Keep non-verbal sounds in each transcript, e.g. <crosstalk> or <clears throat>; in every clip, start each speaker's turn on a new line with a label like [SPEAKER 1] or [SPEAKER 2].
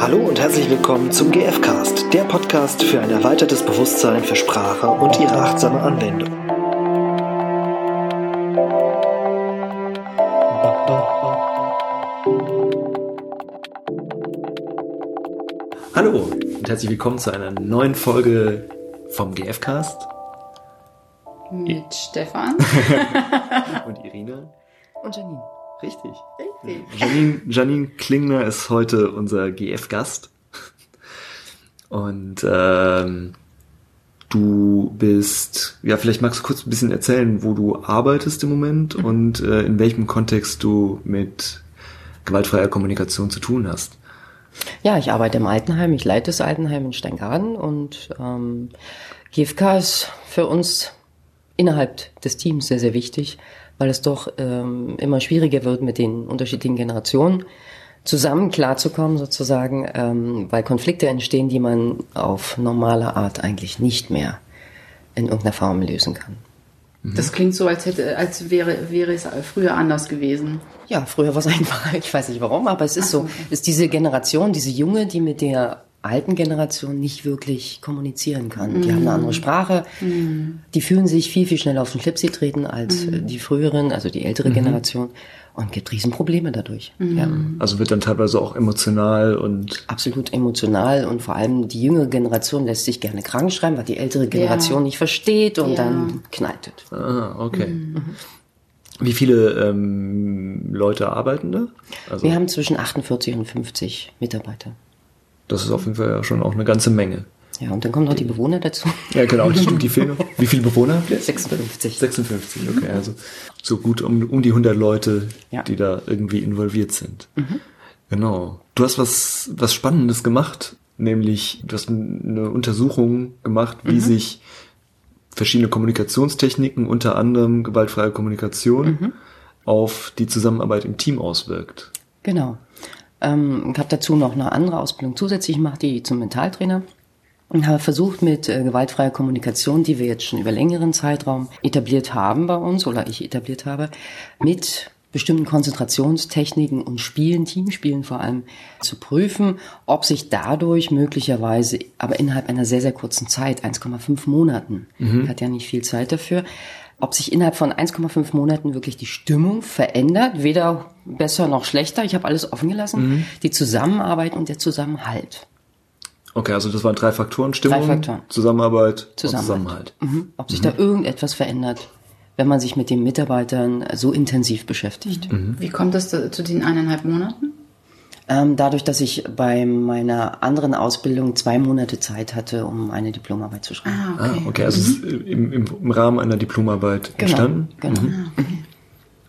[SPEAKER 1] Hallo und herzlich willkommen zum GFcast, der Podcast für ein erweitertes Bewusstsein für Sprache und ihre achtsame Anwendung. Hallo und herzlich willkommen zu einer neuen Folge vom GFcast.
[SPEAKER 2] Mit Stefan. <laughs>
[SPEAKER 1] und Irina.
[SPEAKER 3] Und Janine.
[SPEAKER 1] Richtig.
[SPEAKER 2] Richtig.
[SPEAKER 1] Janine, Janine Klingner ist heute unser GF-Gast. Und ähm, du bist, ja, vielleicht magst du kurz ein bisschen erzählen, wo du arbeitest im Moment
[SPEAKER 3] Mhm.
[SPEAKER 1] und äh, in welchem Kontext du mit gewaltfreier Kommunikation zu tun hast.
[SPEAKER 3] Ja, ich arbeite im Altenheim. Ich leite das Altenheim in Steingaden und ähm, GFK ist für uns innerhalb des Teams sehr, sehr wichtig, weil es doch ähm, immer schwieriger wird, mit den unterschiedlichen Generationen zusammen klarzukommen, sozusagen, ähm, weil Konflikte entstehen, die man auf normale Art eigentlich nicht mehr in irgendeiner Form lösen kann.
[SPEAKER 2] Das klingt so, als hätte, als wäre, wäre es früher anders gewesen.
[SPEAKER 3] Ja, früher war es <laughs> einfacher. Ich weiß nicht warum, aber es ist so. Es ist diese Generation, diese Junge, die mit der alten Generation nicht wirklich kommunizieren kann. Die haben eine andere Sprache. Die fühlen sich viel, viel schneller auf den Schlips getreten als äh, die früheren, also die ältere Generation. Und gibt Riesenprobleme dadurch. Ja.
[SPEAKER 1] Also wird dann teilweise auch emotional und
[SPEAKER 3] Absolut emotional und vor allem die jüngere Generation lässt sich gerne krank schreiben, weil die ältere Generation nicht versteht und
[SPEAKER 2] Ja.
[SPEAKER 3] dann knallt es.
[SPEAKER 1] ah, okay. Wie viele ähm, Leute arbeiten da? Also
[SPEAKER 3] Wir haben zwischen 48 und 50 Mitarbeiter.
[SPEAKER 1] Das ist auf jeden Fall ja schon auch eine ganze Menge.
[SPEAKER 3] Ja, und dann kommen noch die Bewohner dazu.
[SPEAKER 1] Ja, genau, stimmt, die fehlen <laughs> noch. Wie viele Bewohner habt ihr?
[SPEAKER 3] 56.
[SPEAKER 1] 56, okay, also so gut um, um die 100 Leute,
[SPEAKER 3] Ja.
[SPEAKER 1] die da irgendwie involviert sind. Genau. Du hast was, was Spannendes gemacht, nämlich du hast eine Untersuchung gemacht, wie sich verschiedene Kommunikationstechniken, unter anderem gewaltfreie Kommunikation, auf die Zusammenarbeit im Team auswirkt.
[SPEAKER 3] Genau. Ähm, ich habe dazu noch eine andere Ausbildung zusätzlich gemacht, die zum Mentaltrainer. Und habe versucht mit äh, gewaltfreier Kommunikation, die wir jetzt schon über längeren Zeitraum etabliert haben bei uns oder ich etabliert habe, mit bestimmten Konzentrationstechniken und Spielen, Teamspielen vor allem, zu prüfen, ob sich dadurch möglicherweise, aber innerhalb einer sehr, sehr kurzen Zeit, 1,5 Monaten, hat ja nicht viel Zeit dafür, ob sich innerhalb von 1,5 Monaten wirklich die Stimmung verändert, weder besser noch schlechter, ich habe alles offen gelassen, die Zusammenarbeit und der Zusammenhalt.
[SPEAKER 1] Okay, also das waren drei Faktoren, Stimmung,
[SPEAKER 3] Drei Faktoren.
[SPEAKER 1] Zusammenarbeit, und
[SPEAKER 3] Zusammenhalt.
[SPEAKER 1] Zusammenhalt.
[SPEAKER 3] Mhm. Ob sich da irgendetwas verändert, wenn man sich mit den Mitarbeitern so intensiv beschäftigt.
[SPEAKER 2] Wie kommt das da- zu den eineinhalb Monaten?
[SPEAKER 3] Ähm, dadurch, dass ich bei meiner anderen Ausbildung zwei Monate Zeit hatte, um eine Diplomarbeit zu schreiben.
[SPEAKER 2] Ah,
[SPEAKER 1] Ah,
[SPEAKER 2] okay.
[SPEAKER 1] okay, also es ist im, im, im Rahmen einer Diplomarbeit entstanden
[SPEAKER 3] Genau.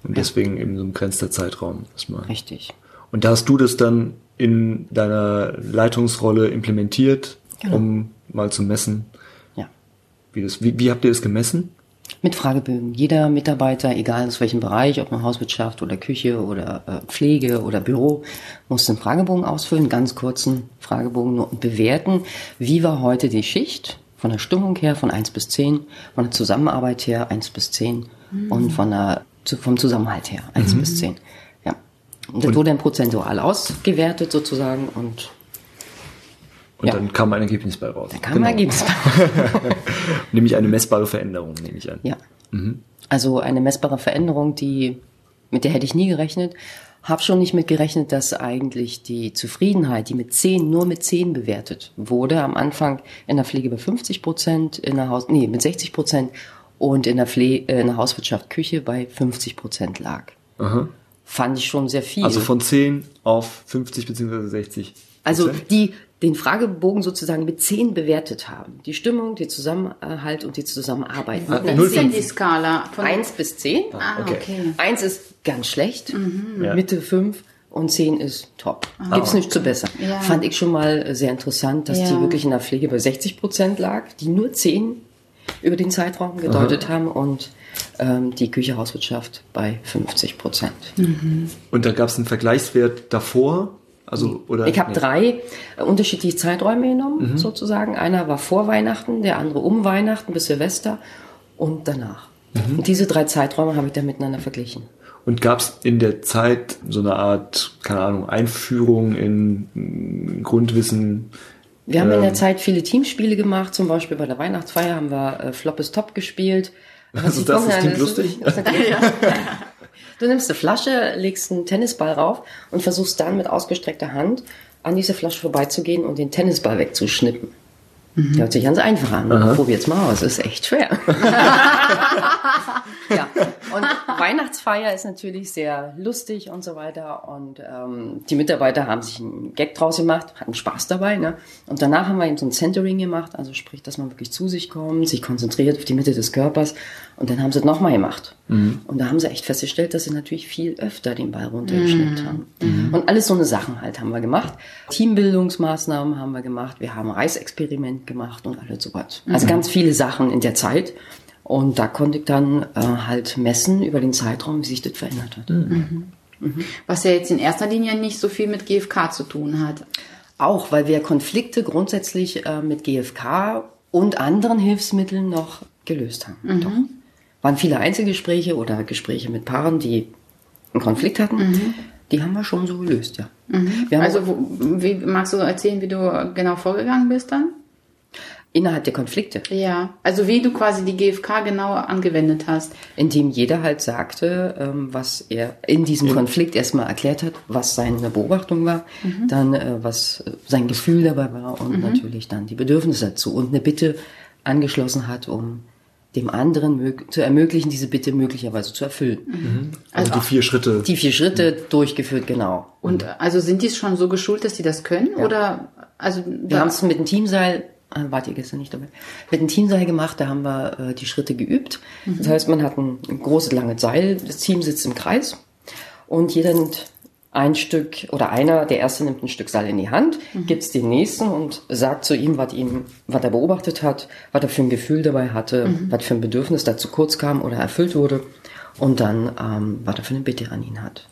[SPEAKER 1] und deswegen eben so ein begrenzter Zeitraum erstmal.
[SPEAKER 3] Richtig.
[SPEAKER 1] Und da hast du das dann in deiner Leitungsrolle implementiert,
[SPEAKER 3] Genau.
[SPEAKER 1] um mal zu messen,
[SPEAKER 3] Ja.
[SPEAKER 1] wie das, wie, wie habt ihr das gemessen?
[SPEAKER 3] Mit Fragebögen. Jeder Mitarbeiter, egal aus welchem Bereich, ob man Hauswirtschaft oder Küche oder äh, Pflege oder Büro, muss einen Fragebogen ausfüllen, ganz kurzen Fragebogen nur und bewerten, wie war heute die Schicht, von der Stimmung her von 1 bis 10, von der Zusammenarbeit her 1 bis 10 und von der, vom Zusammenhalt her 1 bis 10. Ja. Und das wurde dann prozentual ausgewertet sozusagen und
[SPEAKER 1] Und
[SPEAKER 3] Ja.
[SPEAKER 1] dann kam ein Ergebnis bei raus.
[SPEAKER 3] da kam ein Ergebnis. <laughs>
[SPEAKER 1] Nämlich eine messbare Veränderung, nehme ich an.
[SPEAKER 3] Ja. Also eine messbare Veränderung, die mit der hätte ich nie gerechnet. Hab schon nicht mit gerechnet, dass eigentlich die Zufriedenheit, die mit 10, nur mit 10 bewertet wurde, am Anfang in der Pflege bei 50 Prozent, in der Haus, nee, mit 60 Prozent und in der Pflege, in der Hauswirtschaft Küche bei 50 Prozent lag.
[SPEAKER 1] Aha.
[SPEAKER 3] Fand ich schon sehr viel.
[SPEAKER 1] Also von 10 auf 50 beziehungsweise 60.
[SPEAKER 3] Also die den Fragebogen sozusagen mit 10 bewertet haben. Die Stimmung, die Zusammenhalt und die Zusammenarbeit.
[SPEAKER 1] Ah,
[SPEAKER 2] ist denn die Skala? Von
[SPEAKER 3] 1 bis 10.
[SPEAKER 2] Ah,
[SPEAKER 1] okay.
[SPEAKER 2] okay.
[SPEAKER 3] Eins ist ganz schlecht,
[SPEAKER 1] Ja.
[SPEAKER 3] Mitte fünf und zehn ist top. Gibt's nicht zu besser.
[SPEAKER 2] Ja.
[SPEAKER 3] Fand ich schon mal sehr interessant, dass die
[SPEAKER 2] Ja.
[SPEAKER 3] wirklich in der Pflege bei 60 Prozent lag, die nur zehn über den Zeitraum gedeutet haben und ähm, die Küche Hauswirtschaft bei 50 Prozent.
[SPEAKER 1] Und da gab es einen Vergleichswert davor? Also, oder?
[SPEAKER 3] Ich habe drei unterschiedliche Zeiträume genommen, sozusagen. Einer war vor Weihnachten, der andere um Weihnachten bis Silvester und danach. Und diese drei Zeiträume habe ich dann miteinander verglichen.
[SPEAKER 1] Und gab es in der Zeit so eine Art, keine Ahnung, Einführung in mm, Grundwissen?
[SPEAKER 3] Wir haben in
[SPEAKER 1] Ähm.
[SPEAKER 3] der Zeit viele Teamspiele gemacht, zum Beispiel bei der Weihnachtsfeier haben wir äh, Flop is Top gespielt.
[SPEAKER 1] Also das ist klingt lustig. <laughs> <laughs>
[SPEAKER 3] Du nimmst eine Flasche, legst einen Tennisball rauf und versuchst dann mit ausgestreckter Hand an diese Flasche vorbeizugehen und den Tennisball wegzuschnippen. Hört sich ganz einfach an. Probiert's mal aus, ist echt schwer. <laughs> ja, und Weihnachtsfeier ist natürlich sehr lustig und so weiter. Und ähm, die Mitarbeiter haben sich einen Gag draus gemacht, hatten Spaß dabei. Ne? Und danach haben wir eben so ein Centering gemacht, also sprich, dass man wirklich zu sich kommt, sich konzentriert auf die Mitte des Körpers. Und dann haben sie es nochmal gemacht. Und da haben sie echt festgestellt, dass sie natürlich viel öfter den Ball runtergeschnippt haben. Und alles so eine Sachen halt haben wir gemacht. Teambildungsmaßnahmen haben wir gemacht. Wir haben Reisexperiment gemacht und alles sowas. Also ganz viele Sachen in der Zeit. Und da konnte ich dann äh, halt messen über den Zeitraum, wie sich das verändert hat.
[SPEAKER 2] Was ja jetzt in erster Linie nicht so viel mit GFK zu tun hat.
[SPEAKER 3] Auch weil wir Konflikte grundsätzlich äh, mit GFK und anderen Hilfsmitteln noch gelöst haben. Waren viele Einzelgespräche oder Gespräche mit Paaren, die einen Konflikt hatten. Die haben wir schon so gelöst, ja. Haben
[SPEAKER 2] Also wo, wie, magst du erzählen, wie du genau vorgegangen bist dann?
[SPEAKER 3] innerhalb der Konflikte,
[SPEAKER 2] Ja, also wie du quasi die GFK genau angewendet hast.
[SPEAKER 3] indem jeder halt sagte, ähm, was er in diesem Konflikt erstmal erklärt hat, was seine Beobachtung war, dann äh, was äh, sein Gefühl dabei war und natürlich dann die Bedürfnisse dazu und eine Bitte angeschlossen hat, um dem anderen zu ermöglichen, diese Bitte möglicherweise zu erfüllen.
[SPEAKER 1] Also die vier Schritte.
[SPEAKER 3] Die vier Schritte durchgeführt, genau.
[SPEAKER 2] Und also sind die schon so geschult, dass die das können? Oder also
[SPEAKER 3] Wir haben es mit dem Teamseil, äh, wart ihr gestern nicht dabei, mit dem Teamseil gemacht, da haben wir äh, die Schritte geübt. Das heißt, man hat ein, ein großes, langes Seil, das Team sitzt im Kreis und jeder nimmt ein Stück oder einer, der erste nimmt ein Stück Seil in die Hand, gibt es dem nächsten und sagt zu ihm, was ihm, was er beobachtet hat, was er für ein Gefühl dabei hatte, was für ein Bedürfnis da zu kurz kam oder erfüllt wurde und dann, ähm, was er für eine Bitte an ihn hat.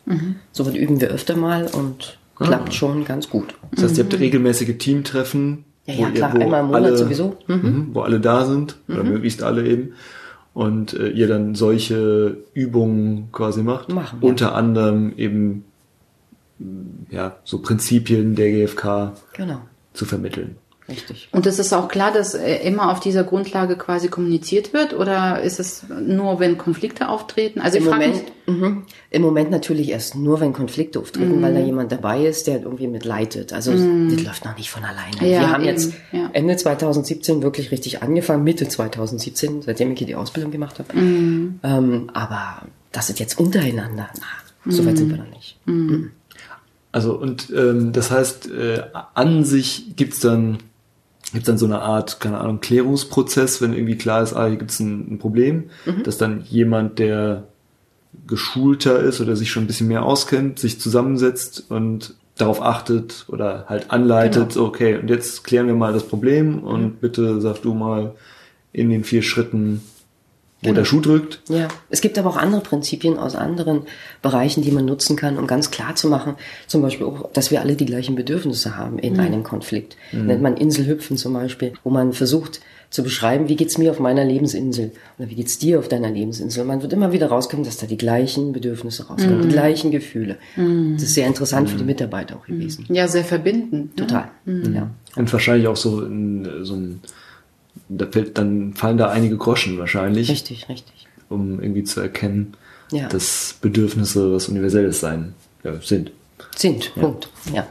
[SPEAKER 3] So was üben wir öfter mal und klappt schon ganz gut.
[SPEAKER 1] Das heißt, ihr habt regelmäßige Teamtreffen.
[SPEAKER 3] Ja,
[SPEAKER 1] wo
[SPEAKER 3] ja,
[SPEAKER 1] ihr-
[SPEAKER 3] klar,
[SPEAKER 1] wo
[SPEAKER 3] einmal im Monat sowieso.
[SPEAKER 1] Mhm, wo alle da sind, oder möglichst alle eben. Und äh, ihr dann solche Übungen quasi macht.
[SPEAKER 3] Machen, ja.
[SPEAKER 1] Unter anderem eben ja, so Prinzipien der GfK
[SPEAKER 3] Genau,
[SPEAKER 1] zu vermitteln.
[SPEAKER 3] richtig.
[SPEAKER 2] Und es ist auch klar, dass äh, immer auf dieser Grundlage quasi kommuniziert wird? Oder ist es nur, wenn Konflikte auftreten? Also
[SPEAKER 3] Im
[SPEAKER 2] ich frage
[SPEAKER 3] Moment,
[SPEAKER 2] mich,
[SPEAKER 3] mhm. Im Moment natürlich erst nur, wenn Konflikte auftreten, weil da jemand dabei ist, der irgendwie mitleitet. Also das läuft noch nicht von alleine.
[SPEAKER 2] Ja,
[SPEAKER 3] Wir haben
[SPEAKER 2] eben,
[SPEAKER 3] jetzt
[SPEAKER 2] ja.
[SPEAKER 3] Ende 2017 wirklich richtig angefangen, Mitte 2017, seitdem ich hier die Ausbildung gemacht habe.
[SPEAKER 2] Mhm.
[SPEAKER 3] Ähm, aber das ist jetzt untereinander. Na, so weit sind wir noch nicht.
[SPEAKER 1] Also und ähm, das heißt, äh, an sich gibt's dann gibt's dann so eine Art, keine Ahnung, Klärungsprozess, wenn irgendwie klar ist, ah, hier gibt's ein, ein Problem, dass dann jemand, der geschulter ist oder sich schon ein bisschen mehr auskennt, sich zusammensetzt und darauf achtet oder halt anleitet, so, okay, und jetzt klären wir mal das Problem und bitte sag du mal in den vier Schritten, wo der Schuh drückt.
[SPEAKER 3] Ja, es gibt aber auch andere Prinzipien aus anderen Bereichen, die man nutzen kann, um ganz klar zu machen, zum Beispiel auch, dass wir alle die gleichen Bedürfnisse haben in einem Konflikt. Nennt man Inselhüpfen zum Beispiel, wo man versucht zu beschreiben, wie geht's mir auf meiner Lebensinsel oder wie geht's dir auf deiner Lebensinsel. Man wird immer wieder rauskommen, dass da die gleichen Bedürfnisse rauskommen, die gleichen Gefühle. Das ist sehr interessant für die Mitarbeiter auch gewesen.
[SPEAKER 2] ja, sehr verbindend. Ne?
[SPEAKER 3] Total. Ja.
[SPEAKER 1] Und wahrscheinlich auch so, in, so ein, da fällt, dann fallen da einige Groschen wahrscheinlich.
[SPEAKER 3] Richtig, richtig.
[SPEAKER 1] um irgendwie zu erkennen,
[SPEAKER 3] Ja.
[SPEAKER 1] dass Bedürfnisse was Universelles sein ja, sind.
[SPEAKER 3] Sind, Punkt. Ja.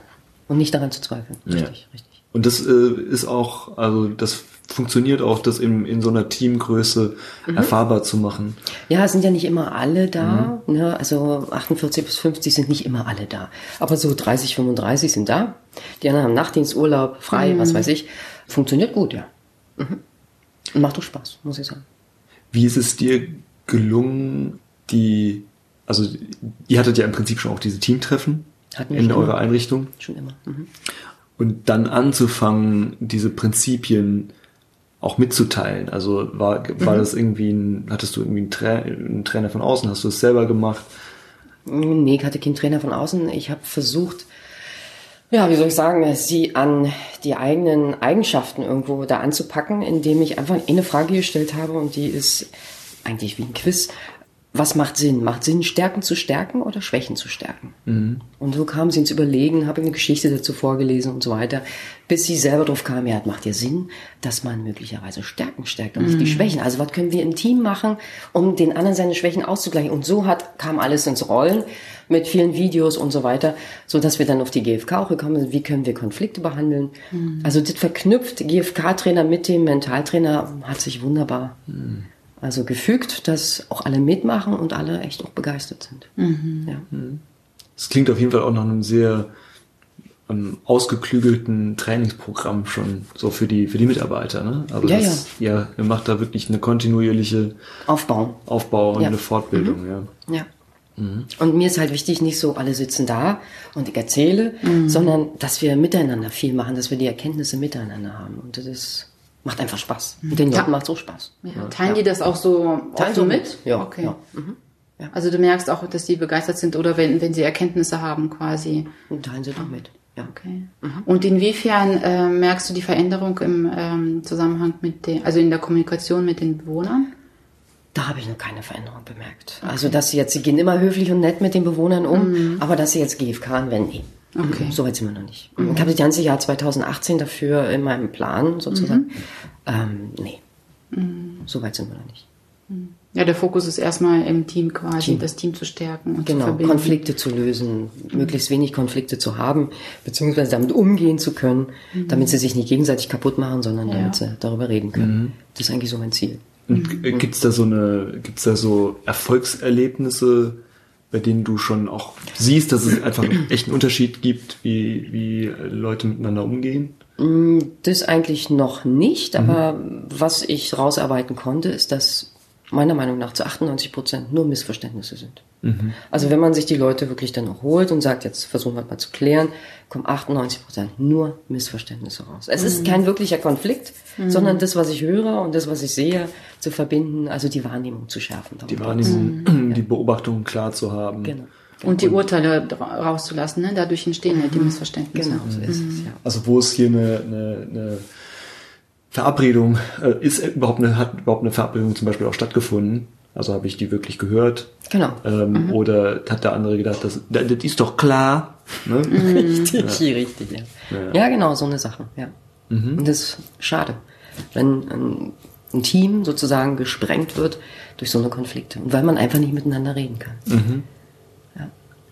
[SPEAKER 3] Und nicht daran zu zweifeln. Richtig, richtig.
[SPEAKER 1] Und das äh, ist auch, also das funktioniert auch, das in, in so einer Teamgröße
[SPEAKER 3] Mhm.
[SPEAKER 1] erfahrbar zu machen.
[SPEAKER 3] Ja, es sind ja nicht immer alle da. Ne? Also 48 bis 50 sind nicht immer alle da. Aber so 30, 35 sind da. Die anderen haben Nachtdiensturlaub, frei, was weiß ich. Funktioniert gut, ja. Mhm. Und macht doch Spaß, muss ich sagen.
[SPEAKER 1] Wie ist es dir gelungen, die, also ihr hattet ja im Prinzip schon auch diese Teamtreffen
[SPEAKER 3] Hatten
[SPEAKER 1] in eurer
[SPEAKER 3] immer.
[SPEAKER 1] Einrichtung
[SPEAKER 3] Schon immer. Mhm.
[SPEAKER 1] und dann anzufangen, diese Prinzipien auch mitzuteilen. Also war, war
[SPEAKER 3] Mhm.
[SPEAKER 1] das irgendwie ein, hattest du irgendwie einen, Tra einen Trainer von außen, hast du es selber gemacht?
[SPEAKER 3] Nee, ich hatte keinen Trainer von außen. Ich habe versucht, ja, wie soll ich sagen, sie an die eigenen Eigenschaften irgendwo da anzupacken, indem ich einfach eine Frage gestellt habe und die ist eigentlich wie ein Quiz. Was macht Sinn? Macht Sinn, Stärken zu stärken oder Schwächen zu stärken? Und so kam sie ins Überlegen, habe eine Geschichte dazu vorgelesen und so weiter, bis sie selber drauf kam, ja, macht ja Sinn, dass man möglicherweise Stärken stärkt und nicht die Schwächen. Also was können wir im Team machen, um den anderen seine Schwächen auszugleichen? Und so hat, kam alles ins Rollen mit vielen Videos und so weiter, so dass wir dann auf die GFK auch gekommen sind, wie können wir Konflikte behandeln. Also das verknüpft GFK-Trainer mit dem Mentaltrainer hat sich wunderbar also gefügt, dass auch alle mitmachen und alle echt auch begeistert sind. Ja.
[SPEAKER 1] Es klingt auf jeden Fall auch nach einem sehr ähm, ausgeklügelten Trainingsprogramm schon so für die für die Mitarbeiter. Ne? Also
[SPEAKER 3] Ja,
[SPEAKER 1] das, ja. ihr macht da wirklich eine kontinuierliche
[SPEAKER 3] Aufbauen.
[SPEAKER 1] Aufbau und
[SPEAKER 3] Ja.
[SPEAKER 1] eine Fortbildung. Ja.
[SPEAKER 3] Ja. Und mir ist halt wichtig, nicht so, alle sitzen da und ich erzähle, sondern dass wir miteinander viel machen, dass wir die Erkenntnisse miteinander haben. Und das ist, macht einfach Spaß. Und den Leuten macht so Spaß.
[SPEAKER 2] Ja. Teilen die das auch so
[SPEAKER 3] Teilen so
[SPEAKER 2] mit?
[SPEAKER 3] mit. Ja,
[SPEAKER 2] Okay.
[SPEAKER 3] Mhm.
[SPEAKER 2] Also du merkst auch, dass die begeistert sind oder wenn, wenn sie Erkenntnisse haben quasi.
[SPEAKER 3] Und teilen sie doch mit. Ja.
[SPEAKER 2] Okay. Und inwiefern äh, merkst du die Veränderung im ähm, Zusammenhang mit den, also in der Kommunikation mit den Bewohnern?
[SPEAKER 3] Da habe ich noch keine Veränderung bemerkt. Also, dass sie jetzt, sie gehen immer höflich und nett mit den Bewohnern um, aber dass sie jetzt GFK anwenden, nee.
[SPEAKER 2] Okay.
[SPEAKER 3] So weit sind wir noch nicht. Ich habe das ganze Jahr 2018 dafür in meinem Plan sozusagen. Ähm, nee. So weit sind wir noch nicht.
[SPEAKER 2] Ja, der Fokus ist erstmal im Team quasi,
[SPEAKER 3] Team.
[SPEAKER 2] das Team zu stärken und zu
[SPEAKER 3] Genau,
[SPEAKER 2] verbinden.
[SPEAKER 3] Konflikte zu lösen, möglichst wenig Konflikte zu haben, beziehungsweise damit umgehen zu können, damit sie sich nicht gegenseitig kaputt machen, sondern
[SPEAKER 2] Ja.
[SPEAKER 3] damit sie darüber reden können. Das ist eigentlich so mein Ziel.
[SPEAKER 1] Und äh, gibt's da so eine, gibt's da so Erfolgserlebnisse, bei denen du schon auch siehst, dass es einfach echt einen Unterschied gibt, wie, wie Leute miteinander umgehen?
[SPEAKER 3] Das eigentlich noch nicht, aber was ich rausarbeiten konnte, ist, dass meiner Meinung nach zu 98 Prozent nur Missverständnisse sind. Also wenn man sich die Leute wirklich dann auch holt und sagt, jetzt versuchen wir mal zu klären, kommen 98 Prozent nur Missverständnisse raus. Es ist kein wirklicher Konflikt, sondern das, was ich höre und das, was ich sehe, zu verbinden, also die Wahrnehmung zu schärfen.
[SPEAKER 1] Die. Wahrnehmung, <clears throat> die Beobachtung klar zu haben.
[SPEAKER 3] Genau.
[SPEAKER 2] Und die Urteile rauszulassen, ne? dadurch entstehen halt die Missverständnisse.
[SPEAKER 3] Genau, so ist es, ja.
[SPEAKER 1] Also wo ist hier eine, eine, eine Verabredung, äh, ist überhaupt eine, hat überhaupt eine Verabredung zum Beispiel auch stattgefunden? Also habe ich die wirklich gehört?
[SPEAKER 3] Genau.
[SPEAKER 1] Ähm, Oder hat der andere gedacht, das, das ist doch klar? Ne? <laughs>
[SPEAKER 3] Richtig, richtig, ja. ja. genau, so eine Sache, ja. Und das ist schade, wenn ein, ein Team sozusagen gesprengt wird durch so eine Konflikte und weil man einfach nicht miteinander reden kann. Ja.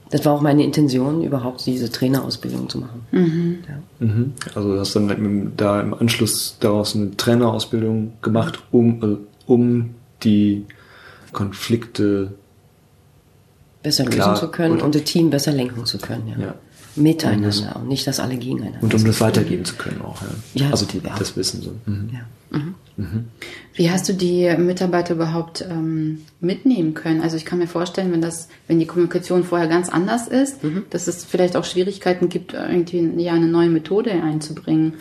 [SPEAKER 3] Das war auch meine Intention, überhaupt diese Trainerausbildung zu machen. Ja.
[SPEAKER 1] Mhm. Also du hast dann im- da im Anschluss daraus eine Trainerausbildung gemacht, um, äh, um die Konflikte
[SPEAKER 3] Besser
[SPEAKER 1] Klar,
[SPEAKER 3] lösen zu können
[SPEAKER 1] und-
[SPEAKER 3] das Team besser lenken zu können. Ja.
[SPEAKER 1] Ja.
[SPEAKER 3] Miteinander und nicht, dass alle gegeneinander
[SPEAKER 1] und um das weitergeben zu können auch. Ja.
[SPEAKER 3] Ja,
[SPEAKER 1] also die,
[SPEAKER 3] ja.
[SPEAKER 1] das Wissen so. Mhm.
[SPEAKER 3] Ja.
[SPEAKER 2] Wie hast du die Mitarbeiter überhaupt ähm, mitnehmen können? Also ich kann mir vorstellen, wenn das, wenn die Kommunikation vorher ganz anders ist, dass es vielleicht auch Schwierigkeiten gibt, irgendwie ja eine neue Methode einzubringen.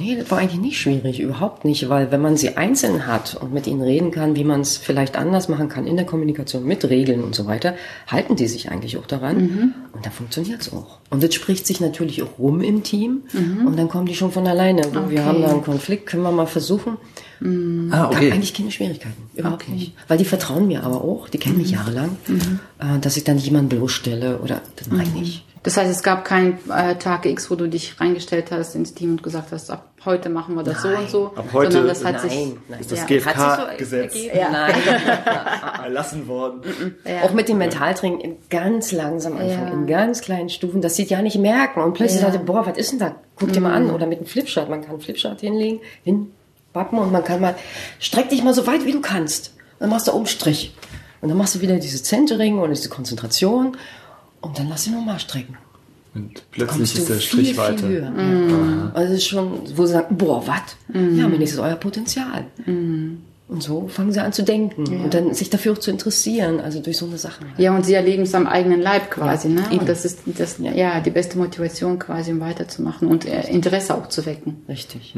[SPEAKER 3] Nee, das war eigentlich nicht schwierig, überhaupt nicht, weil wenn man sie einzeln hat und mit ihnen reden kann, wie man es vielleicht anders machen kann in der Kommunikation mit Regeln und so weiter, halten die sich eigentlich auch daran und dann funktioniert es auch. Und das spricht sich natürlich auch rum im Team und dann kommen die schon von alleine. Du,
[SPEAKER 2] Okay.
[SPEAKER 3] Wir haben da einen Konflikt, können wir mal versuchen.
[SPEAKER 1] Ah,
[SPEAKER 3] Gab
[SPEAKER 1] okay.
[SPEAKER 3] eigentlich keine Schwierigkeiten, überhaupt
[SPEAKER 2] Okay.
[SPEAKER 3] nicht. Weil die vertrauen mir aber auch, die kennen mich jahrelang, äh, dass ich dann jemanden bloßstelle oder das mache ich nicht.
[SPEAKER 2] Das heißt, es gab keinen äh, Tag X, wo du dich reingestellt hast ins Team und gesagt hast, ab heute machen wir das so
[SPEAKER 3] Nein.
[SPEAKER 2] und so.
[SPEAKER 1] Ab heute-
[SPEAKER 2] sondern das hat
[SPEAKER 3] Nein,
[SPEAKER 2] sich,
[SPEAKER 3] nein.
[SPEAKER 1] Ist das
[SPEAKER 2] Ja.
[SPEAKER 1] GFK
[SPEAKER 3] Hat sich so?
[SPEAKER 2] Ja.
[SPEAKER 3] Nein. <laughs>
[SPEAKER 1] erlassen worden?
[SPEAKER 3] Auch mit dem Mentaltraining in ganz langsam anfangen,
[SPEAKER 2] Ja.
[SPEAKER 3] in ganz kleinen Stufen, dass sie es ja nicht merken. Und plötzlich
[SPEAKER 2] Ja.
[SPEAKER 3] sagt er, boah, was ist denn da? Guck dir mal an. Oder mit einem Flipchart. Man kann einen Flipchart hinlegen, hinpappen und man kann mal, streck dich mal so weit, wie du kannst. Dann machst du Umstrich. Und dann machst du wieder diese Centering oder diese Konzentration. Und dann lass ihn nochmal strecken.
[SPEAKER 1] Und plötzlich ist der
[SPEAKER 3] viel,
[SPEAKER 1] Strich
[SPEAKER 3] viel
[SPEAKER 1] weiter.
[SPEAKER 3] höher. Ja. Also es ist schon, wo sie sagen, boah, was? Ja, mir ist euer Potenzial. Und so fangen sie an zu denken und dann sich dafür auch zu interessieren, also durch so eine Sache.
[SPEAKER 2] ja, und sie erleben es am eigenen Leib quasi, ne?
[SPEAKER 3] eben.
[SPEAKER 2] Und das ist das, ja, die beste Motivation quasi, um weiterzumachen und äh, Interesse auch zu wecken.
[SPEAKER 3] Richtig.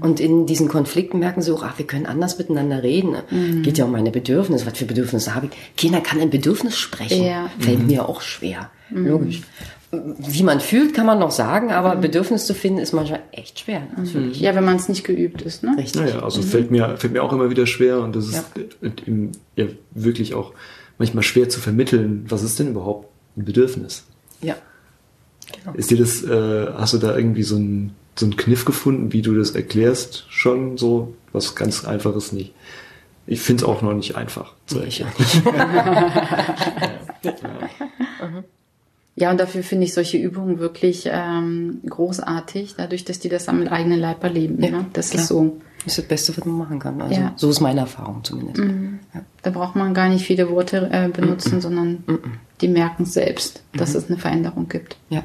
[SPEAKER 3] Und in diesen Konflikten merken sie auch, ach, wir können anders miteinander reden. Geht ja um meine Bedürfnisse. Was für Bedürfnisse habe ich? Keiner kann ein Bedürfnis sprechen.
[SPEAKER 2] Ja.
[SPEAKER 3] Fällt mir auch schwer. Logisch. Wie man fühlt, kann man noch sagen, aber Bedürfnis zu finden ist manchmal echt schwer. Natürlich.
[SPEAKER 2] Ja, wenn man es nicht geübt ist, ne?
[SPEAKER 3] Richtig.
[SPEAKER 1] Naja, also fällt mir fällt mir auch immer wieder schwer und das ist
[SPEAKER 3] Ja.
[SPEAKER 1] im, ja wirklich auch manchmal schwer zu vermitteln, was ist denn überhaupt ein Bedürfnis?
[SPEAKER 3] Ja. Genau.
[SPEAKER 1] Ist dir das, äh, hast du da irgendwie so einen so einen Kniff gefunden, wie du das erklärst, schon so was ganz Einfaches nicht? Ich finde es auch noch nicht einfach zu erklären. <laughs> <laughs>
[SPEAKER 2] Ja, und dafür finde ich solche Übungen wirklich ähm, großartig, dadurch, dass die das am eigenen Leib erleben.
[SPEAKER 3] Ja,
[SPEAKER 2] ne? Das
[SPEAKER 3] klar.
[SPEAKER 2] ist so.
[SPEAKER 3] Das ist das Beste, was man machen kann. Also
[SPEAKER 2] Ja.
[SPEAKER 3] so ist meine Erfahrung zumindest. Ja.
[SPEAKER 2] Da braucht man gar nicht viele Worte äh, benutzen, sondern die merken selbst, dass es eine Veränderung gibt.
[SPEAKER 3] Ja.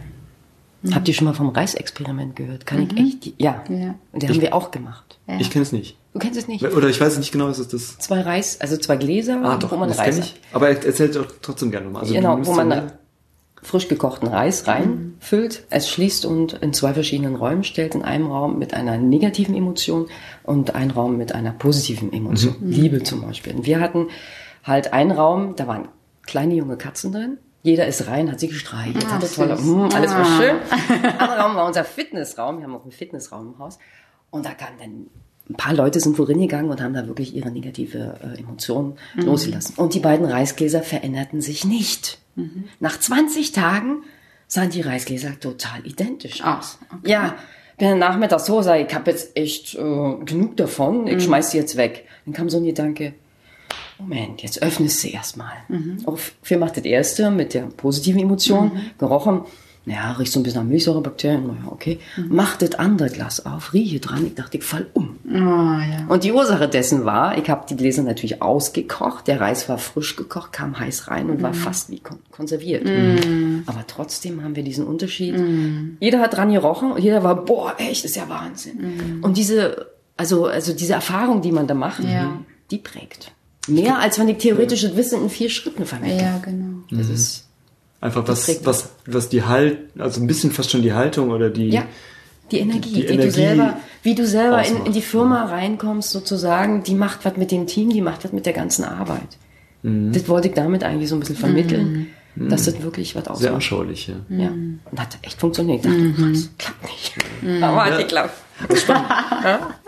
[SPEAKER 3] Habt ihr schon mal vom Reisexperiment gehört? Kann ich echt? Ja.
[SPEAKER 2] Ja.
[SPEAKER 3] Und die haben wir auch gemacht.
[SPEAKER 2] Ja.
[SPEAKER 1] Ich kenne es nicht.
[SPEAKER 3] Du kennst es nicht?
[SPEAKER 1] Oder ich weiß nicht genau, ist es das?
[SPEAKER 3] Zwei Reis, also zwei Gläser,
[SPEAKER 1] Ah, doch,
[SPEAKER 3] wo man
[SPEAKER 1] das
[SPEAKER 3] Reis
[SPEAKER 1] kenne ich. Aber er- erzählt doch trotzdem gerne mal. Also,
[SPEAKER 3] genau, wo man
[SPEAKER 1] dann-
[SPEAKER 3] frisch gekochten Reis reinfüllt, es schließt und in zwei verschiedenen Räumen stellt, in einem Raum mit einer negativen Emotion und einen Raum mit einer positiven Emotion. Liebe zum Beispiel. Und wir hatten halt einen Raum, da waren kleine junge Katzen drin. Jeder ist rein, hat sie gestreichelt,
[SPEAKER 2] Ah,
[SPEAKER 3] hatte tolle,
[SPEAKER 2] süß.
[SPEAKER 3] mm, alles war
[SPEAKER 2] Ah.
[SPEAKER 3] schön. <laughs> Anderer Raum war unser Fitnessraum. Wir haben auch einen Fitnessraum im Haus. Und da kamen dann ein paar Leute sind worin gegangen und haben da wirklich ihre negative äh, Emotion
[SPEAKER 2] Mhm.
[SPEAKER 3] losgelassen. Und die beiden Reisgläser veränderten sich nicht.
[SPEAKER 2] Mhm.
[SPEAKER 3] Nach 20 Tagen sahen die Reisgläser total identisch
[SPEAKER 2] Ah,
[SPEAKER 3] aus. Ja, bin nachmittags so, sag ich, habe jetzt echt äh, genug davon,
[SPEAKER 2] Mhm.
[SPEAKER 3] ich schmeiß die jetzt weg. Dann kam so ein Gedanke, Moment, jetzt öffnest du erstmal.
[SPEAKER 2] Mhm.
[SPEAKER 3] Auch für macht das erste mit der positiven Emotion, gerochen, ja, riecht so ein bisschen nach Milchsäurebakterien, naja, okay.
[SPEAKER 2] Mhm.
[SPEAKER 3] Mach das andere Glas auf, rieche dran, ich dachte, ich fall um.
[SPEAKER 2] Ah, ja.
[SPEAKER 3] Und die Ursache dessen war, ich habe die Gläser natürlich ausgekocht, der Reis war frisch gekocht, kam heiß rein und
[SPEAKER 2] Mhm.
[SPEAKER 3] war fast wie kon konserviert. Aber trotzdem haben wir diesen Unterschied.
[SPEAKER 2] Mhm.
[SPEAKER 3] Jeder hat dran gerochen und jeder war, boah, echt, ist ja Wahnsinn. Und diese, also, also diese Erfahrung, die man da macht,
[SPEAKER 2] Ja.
[SPEAKER 3] die prägt. Mehr als wenn ich theoretisches Wissen in vier Schritten vermittle.
[SPEAKER 2] Ja, genau.
[SPEAKER 3] Das ist,
[SPEAKER 1] Einfach was, was, was die Halt, also ein bisschen fast schon die Haltung oder die,
[SPEAKER 3] ja. Die Energie,
[SPEAKER 1] die
[SPEAKER 3] die, du
[SPEAKER 1] Energie
[SPEAKER 3] selber, wie du selber in,
[SPEAKER 1] ausmacht.
[SPEAKER 3] in die Firma reinkommst, sozusagen, die macht was mit dem Team, die macht was mit der ganzen Arbeit.
[SPEAKER 1] Mhm.
[SPEAKER 3] Das wollte ich damit eigentlich so ein bisschen vermitteln, dass das wirklich was
[SPEAKER 1] sehr
[SPEAKER 3] ausmacht.
[SPEAKER 1] anschaulich, ja.
[SPEAKER 3] Ja. Und hat echt funktioniert. Ich dachte, krass, klappt nicht. Aber hat geklappt. <laughs>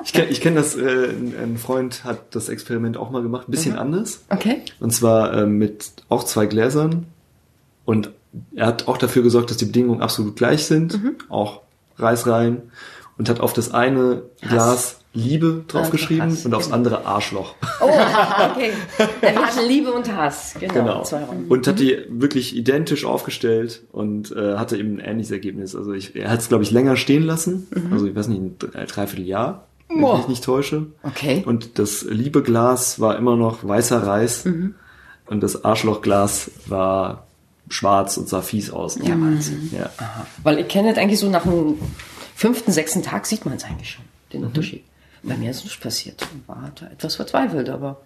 [SPEAKER 1] Ich kenne ich kenn das, äh, ein Freund hat das Experiment auch mal gemacht, ein bisschen anders.
[SPEAKER 3] Okay.
[SPEAKER 1] Und zwar äh, mit auch zwei Gläsern. Und er hat auch dafür gesorgt, dass die Bedingungen absolut gleich sind. Auch Reis rein. Und hat auf das eine Glas Liebe draufgeschrieben
[SPEAKER 3] Hass,
[SPEAKER 1] und aufs andere Arschloch.
[SPEAKER 3] Oh, <laughs> okay. Er hat Liebe und Hass. Genau.
[SPEAKER 1] Genau. Und hat die wirklich identisch aufgestellt und äh, hatte eben ein ähnliches Ergebnis. Also ich, er hat es, glaube ich, länger stehen lassen. Also ich weiß nicht, ein Dre- Dreivierteljahr, wenn ich
[SPEAKER 3] Boah.
[SPEAKER 1] mich nicht täusche.
[SPEAKER 3] Okay.
[SPEAKER 1] Und das liebe Glas war immer noch weißer Reis. Und das Arschlochglas war schwarz und sah fies aus.
[SPEAKER 3] Ja, Wahnsinn.
[SPEAKER 1] Ja.
[SPEAKER 3] Weil ich kenne das eigentlich so nach dem fünften, sechsten Tag sieht man es eigentlich schon, den Unterschied. Bei mir ist nichts passiert. Ich war da etwas verzweifelt, aber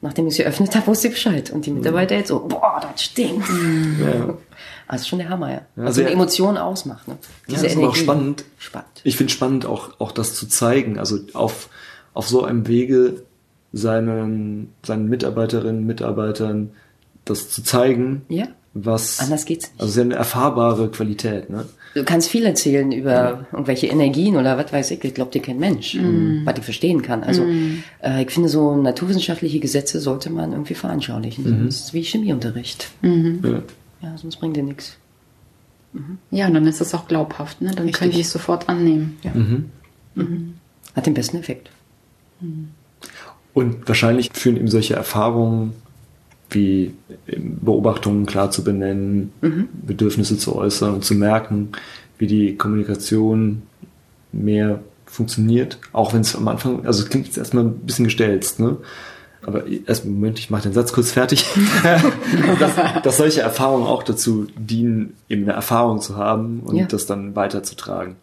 [SPEAKER 3] nachdem ich es geöffnet habe, wusste ich Bescheid. Und die Mitarbeiter jetzt so, boah, das stinkt.
[SPEAKER 1] Ja. <laughs>
[SPEAKER 3] Also schon der Hammer, ja. Was
[SPEAKER 1] Also
[SPEAKER 3] so eine
[SPEAKER 1] ja.
[SPEAKER 3] Emotion ausmacht. Ne?
[SPEAKER 1] Ja, ist aber auch spannend.
[SPEAKER 3] Spannend.
[SPEAKER 1] Ich finde spannend, auch, auch das zu zeigen. Also auf, auf so einem Wege seinen, seinen Mitarbeiterinnen, Mitarbeitern das zu zeigen,
[SPEAKER 3] Ja.
[SPEAKER 1] Was.
[SPEAKER 3] Anders geht's nicht.
[SPEAKER 1] Also sehr eine erfahrbare Qualität, ne?
[SPEAKER 3] Du kannst viel erzählen über irgendwelche Energien oder was weiß ich. Ich glaube dir kein Mensch, was ich verstehen kann. Also äh, ich finde, so naturwissenschaftliche Gesetze sollte man irgendwie veranschaulichen. Das ist wie Chemieunterricht.
[SPEAKER 1] Ja.
[SPEAKER 3] Ja, sonst bringt dir nichts.
[SPEAKER 2] Ja, und dann ist es auch glaubhaft, ne? Dann
[SPEAKER 3] Richtig.
[SPEAKER 2] können die es sofort annehmen.
[SPEAKER 3] Ja. Hat den besten Effekt.
[SPEAKER 1] Und wahrscheinlich führen eben solche Erfahrungen wie ähm, Beobachtungen klar zu benennen, Bedürfnisse zu äußern und zu merken, wie die Kommunikation mehr funktioniert, auch wenn es am Anfang, also es klingt jetzt erstmal ein bisschen gestelzt, ne? Aber erst Moment, ich mache den Satz kurz fertig. <laughs> dass, dass solche Erfahrungen auch dazu dienen, eben eine Erfahrung zu haben und
[SPEAKER 3] Ja.
[SPEAKER 1] das dann weiterzutragen.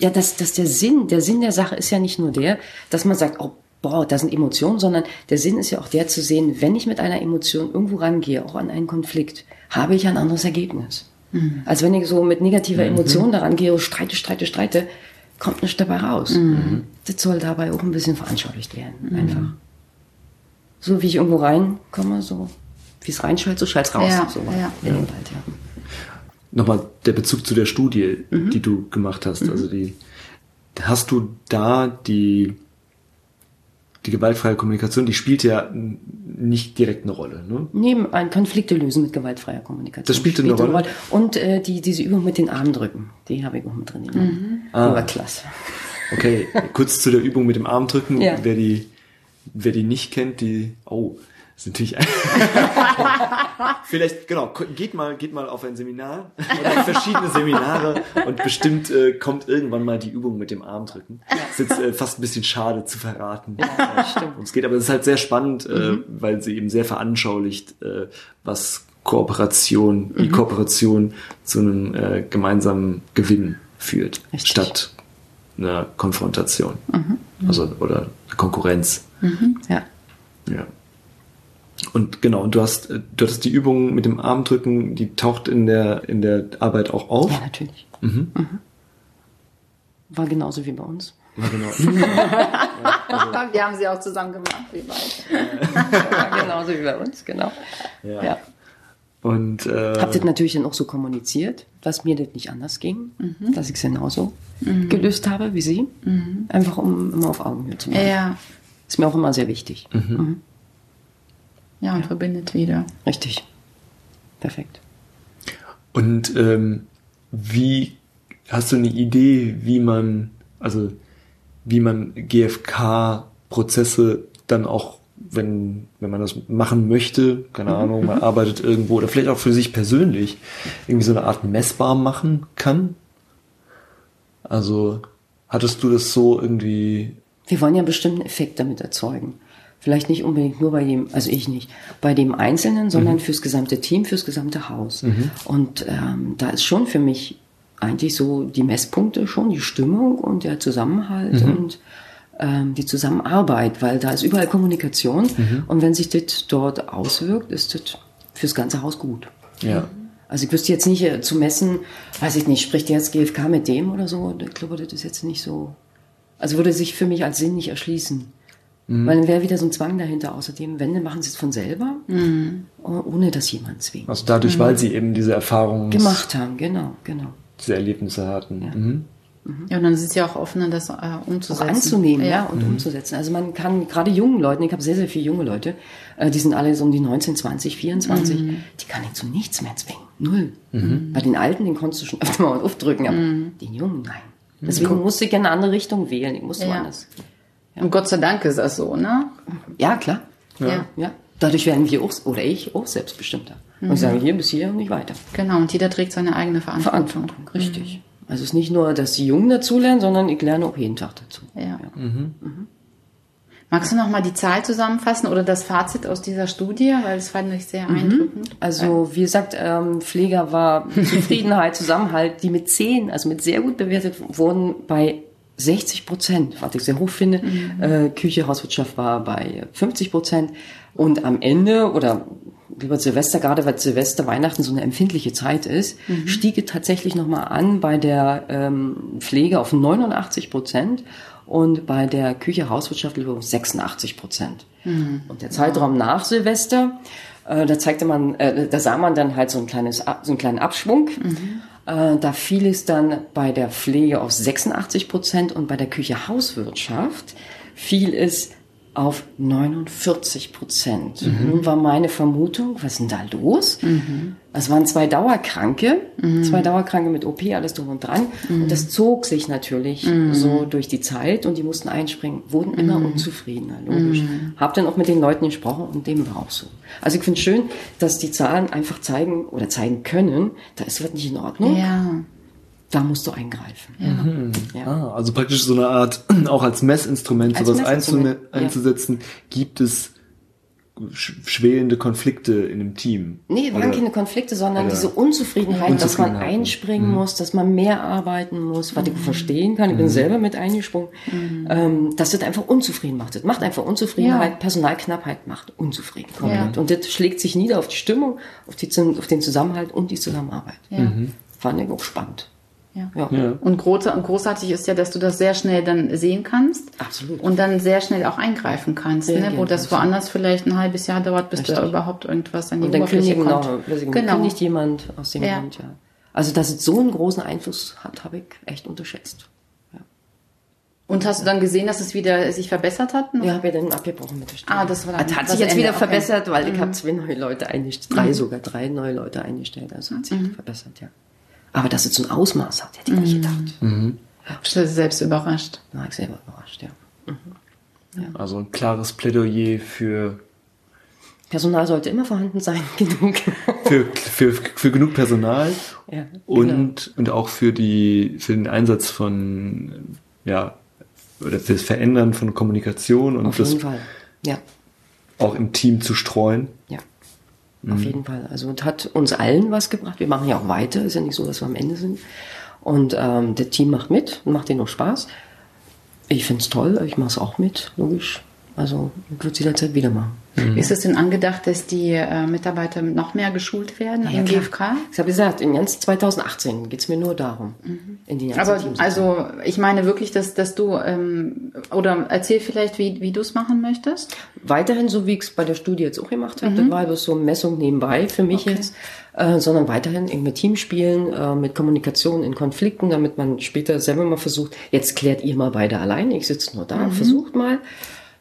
[SPEAKER 3] Ja, das, das der Sinn, der Sinn der Sache ist ja nicht nur der, dass man sagt, oh, boah, da sind Emotionen, sondern der Sinn ist ja auch der zu sehen, wenn ich mit einer Emotion irgendwo rangehe, auch an einen Konflikt, habe ich ein anderes Ergebnis. Als wenn ich so mit negativer Emotion daran gehe, streite, streite, streite, kommt nichts dabei raus. Das soll dabei auch ein bisschen veranschaulicht werden, einfach. So wie ich irgendwo reinkomme, so wie es reinschallt, so schallt raus.
[SPEAKER 2] Ja,
[SPEAKER 3] so
[SPEAKER 2] ja.
[SPEAKER 3] in den Wald, ja.
[SPEAKER 1] nochmal der Bezug zu der Studie, die du gemacht hast. Also die, hast du da die, die gewaltfreie Kommunikation, die spielt ja nicht direkt eine Rolle, ne?
[SPEAKER 3] Neben ein Konflikte lösen mit gewaltfreier Kommunikation.
[SPEAKER 1] Das spielte eine Rolle?
[SPEAKER 3] Und äh, die, diese Übung mit den Armdrücken, die habe ich auch mit drin genommen. Die war klasse.
[SPEAKER 1] Okay, kurz zu der Übung mit dem Armdrücken.
[SPEAKER 3] Ja.
[SPEAKER 1] Wer die, wer die nicht kennt, die, oh, ist natürlich <laughs> Vielleicht, genau, geht mal, geht mal auf ein Seminar <laughs> oder auf verschiedene Seminare und bestimmt äh, kommt irgendwann mal die Übung mit dem Armdrücken. Ist jetzt äh, fast ein bisschen schade zu verraten, ja, stimmt. worum es geht, aber es ist halt sehr spannend, äh, weil sie eben sehr veranschaulicht, äh, was Kooperation, wie Kooperation zu einem äh, gemeinsamen Gewinn führt,
[SPEAKER 3] Richtig.
[SPEAKER 1] statt einer Konfrontation. Also, oder Konkurrenz.
[SPEAKER 3] Ja.
[SPEAKER 1] Ja. Und genau, und du hast, äh, du hattest die Übung mit dem Armdrücken, die taucht in der, in der Arbeit auch auf.
[SPEAKER 3] Ja, natürlich.
[SPEAKER 1] Mhm.
[SPEAKER 3] War genauso wie bei uns. <laughs>
[SPEAKER 1] Ja, genau.
[SPEAKER 2] Wir haben sie auch zusammen gemacht, wie beide.
[SPEAKER 3] War genauso wie bei uns, genau.
[SPEAKER 1] Ja.
[SPEAKER 3] Ja.
[SPEAKER 1] Und äh,
[SPEAKER 3] Hab das natürlich dann auch so kommuniziert, dass mir das nicht anders ging, dass ich es genauso gelöst habe wie Sie. Einfach um immer auf Augenhöhe zu bleiben.
[SPEAKER 2] Ja,
[SPEAKER 3] Ist mir auch immer sehr wichtig.
[SPEAKER 2] Ja, und verbindet wieder.
[SPEAKER 3] Richtig. Perfekt.
[SPEAKER 1] Und ähm, wie hast du eine Idee, wie man, also wie man GFK-Prozesse dann auch, wenn, wenn man das machen möchte, keine Ahnung, man arbeitet irgendwo oder vielleicht auch für sich persönlich, irgendwie so eine Art messbar machen kann? Also hattest du das so irgendwie
[SPEAKER 3] Wir wollen ja einen bestimmten Effekt damit erzeugen. Vielleicht nicht unbedingt nur bei dem, also ich nicht, bei dem Einzelnen, sondern fürs gesamte Team, fürs gesamte Haus. Und ähm, da ist schon für mich eigentlich so die Messpunkte schon, die Stimmung und der Zusammenhalt und ähm, die Zusammenarbeit, weil da ist überall Kommunikation und wenn sich das dort auswirkt, ist das fürs ganze Haus gut.
[SPEAKER 1] Ja.
[SPEAKER 3] Also ich wüsste jetzt nicht äh, zu messen, weiß ich nicht, spricht jetzt GfK mit dem oder so? Ich glaube, das ist jetzt nicht so. Also würde sich für mich als Sinn nicht erschließen. Weil dann wäre wieder so ein Zwang dahinter. Außerdem, wenn, dann machen sie es von selber, oh- ohne dass jemand zwingt.
[SPEAKER 1] Also dadurch, weil sie eben diese Erfahrungen,
[SPEAKER 3] Gemacht haben, genau, genau.
[SPEAKER 1] diese Erlebnisse hatten. Mhm.
[SPEAKER 2] Ja, und dann sind sie auch offener, das äh,
[SPEAKER 3] Auch
[SPEAKER 2] umzusetzen.
[SPEAKER 3] anzunehmen, ja, und umzusetzen. Also man kann gerade jungen Leuten, ich habe sehr, sehr viele junge Leute, äh, die sind alle so um die 19, 20, 24, die kann ich zu nichts mehr zwingen. Null. Bei den Alten, den konntest du schon <laughs> öfter mal aufdrücken, aber den Jungen, nein. Deswegen musste ich in eine andere Richtung wählen. Ich musste
[SPEAKER 2] Ja.
[SPEAKER 3] woanders.
[SPEAKER 2] Und Gott sei Dank ist das so, ne?
[SPEAKER 3] Ja, klar.
[SPEAKER 2] Ja.
[SPEAKER 3] Ja. Dadurch werden wir auch, oder ich, auch selbstbestimmter. Und ich sage hier bis hier und nicht weiter.
[SPEAKER 2] Genau, und jeder trägt seine eigene Verantwortung.
[SPEAKER 3] Verantwortung, richtig. Also es ist nicht nur, dass die Jungen dazulernen, sondern ich lerne auch jeden Tag dazu.
[SPEAKER 2] Ja. Magst du noch mal die Zahl zusammenfassen oder das Fazit aus dieser Studie, weil das fand ich sehr eindrückend.
[SPEAKER 3] Also wie gesagt, ähm, Pfleger war <laughs> Zufriedenheit, Zusammenhalt, die mit 10, also mit sehr gut bewertet wurden bei 60 Prozent, was ich sehr hoch finde. Äh, Küche, Hauswirtschaft war bei 50 Prozent. Und am Ende, oder über Silvester, gerade weil Silvester, Weihnachten so eine empfindliche Zeit ist, stieg es tatsächlich nochmal an bei der ähm, Pflege auf 89 Prozent und bei der Küche, Hauswirtschaft auf 86 Prozent. Und der Zeitraum nach Silvester, äh, da zeigte man, äh, da sah man dann halt so ein kleines, so einen kleinen Abschwung. Äh, da fiel es dann bei der Pflege auf 86 Prozent und bei der Küche Hauswirtschaft fiel es auf 49 Prozent. Nun war meine Vermutung, was ist denn da los? Es waren zwei Dauerkranke, zwei Dauerkranke mit OP, alles drum und dran. Und das zog sich natürlich so durch die Zeit und die mussten einspringen, wurden immer unzufriedener, logisch. Hab dann auch mit den Leuten gesprochen und dem war auch so. Also ich finde schön, dass die Zahlen einfach zeigen oder zeigen können, da ist was nicht in Ordnung,
[SPEAKER 2] Ja.
[SPEAKER 3] Da musst du eingreifen. Ja.
[SPEAKER 1] Ah, also praktisch so eine Art, <clears throat> auch als Messinstrument
[SPEAKER 3] Als
[SPEAKER 1] sowas
[SPEAKER 3] Messinstrument,
[SPEAKER 1] einzune-
[SPEAKER 3] ja.
[SPEAKER 1] einzusetzen, gibt es sch schwelende Konflikte in einem Team.
[SPEAKER 3] Nee, waren keine Konflikte, sondern diese Unzufriedenheit, dass man
[SPEAKER 1] Unzufriedenheit,
[SPEAKER 3] einspringen muss, dass man mehr arbeiten muss, was ich verstehen kann. Ich bin selber mit eingesprungen. Ähm, dass das einfach unzufrieden macht. Das macht einfach Unzufriedenheit.
[SPEAKER 2] Ja.
[SPEAKER 3] Personalknappheit macht unzufrieden.
[SPEAKER 2] Ja.
[SPEAKER 3] komplett. Und das schlägt sich nieder auf die Stimmung, auf, die, auf den Zusammenhalt und die Zusammenarbeit.
[SPEAKER 2] Ja.
[SPEAKER 3] Fand ich auch spannend.
[SPEAKER 2] Ja.
[SPEAKER 3] Ja.
[SPEAKER 1] Ja.
[SPEAKER 2] Und groß, und großartig ist ja, dass du das sehr schnell dann sehen kannst.
[SPEAKER 3] Absolut.
[SPEAKER 2] Und dann sehr schnell auch eingreifen kannst, ne? Wo das woanders vielleicht ein halbes Jahr dauert, bis da
[SPEAKER 3] Richtig.
[SPEAKER 2] überhaupt irgendwas an die
[SPEAKER 3] Und dann
[SPEAKER 2] Oberfläche
[SPEAKER 3] kündigen
[SPEAKER 2] kommt.
[SPEAKER 3] noch, nicht,
[SPEAKER 2] Genau.
[SPEAKER 3] kündigt jemand aus dem
[SPEAKER 2] Ja.
[SPEAKER 3] Grund, ja. Also, dass es so einen großen Einfluss hat, habe ich echt unterschätzt.
[SPEAKER 2] Und hast du dann gesehen, dass es wieder sich verbessert hat?
[SPEAKER 3] Ja, habe ja dann abgebrochen mit der Stelle.
[SPEAKER 2] Ah, das war dann
[SPEAKER 3] Es hat
[SPEAKER 2] das
[SPEAKER 3] sich jetzt
[SPEAKER 2] Ende,
[SPEAKER 3] wieder
[SPEAKER 2] okay.
[SPEAKER 3] verbessert, weil ich habe zwei neue Leute eingestellt, drei sogar, drei neue Leute eingestellt. Also hat sich verbessert, ja. Aber dass es so ein Ausmaß hat, hätte ich nicht gedacht.
[SPEAKER 2] Bist du selbst überrascht?
[SPEAKER 3] Da war ich selber überrascht, ja.
[SPEAKER 1] Also ein klares Plädoyer für,
[SPEAKER 3] Personal sollte immer vorhanden sein, <laughs> genug.
[SPEAKER 1] für, für, für genug Personal
[SPEAKER 3] ja,
[SPEAKER 1] und, und auch für die, für den Einsatz von, ja, oder für das Verändern von Kommunikation und
[SPEAKER 3] Auf
[SPEAKER 1] das
[SPEAKER 3] jeden Fall, ja.
[SPEAKER 1] auch im Team zu streuen.
[SPEAKER 3] Ja, auf jeden Fall. Also es hat uns allen was gebracht. Wir machen ja auch weiter. Ist ja nicht so, dass wir am Ende sind. Und ähm, das Team macht mit und macht denen auch Spaß. Ich find's toll. Ich mache es auch mit, logisch. Also ich würde es jederzeit wieder machen.
[SPEAKER 2] Ist es denn angedacht, dass die äh, Mitarbeiter noch mehr geschult werden
[SPEAKER 3] Ja,
[SPEAKER 2] im
[SPEAKER 3] klar.
[SPEAKER 2] GfK?
[SPEAKER 3] Ich habe gesagt, im ganzen 2018 geht's mir nur darum. In die ganzen
[SPEAKER 2] Aber
[SPEAKER 3] Teams.
[SPEAKER 2] also ich meine wirklich, dass, dass du ähm, oder erzähl vielleicht, wie, wie du es machen möchtest.
[SPEAKER 3] weiterhin, so wie ich es bei der Studie jetzt auch gemacht habe, das war bloß so eine Messung nebenbei für mich jetzt, äh, sondern weiterhin irgendwie mit Teamspielen, äh, mit Kommunikation in Konflikten, damit man später selber mal versucht, jetzt klärt ihr mal beide alleine, ich sitze nur da, versucht mal,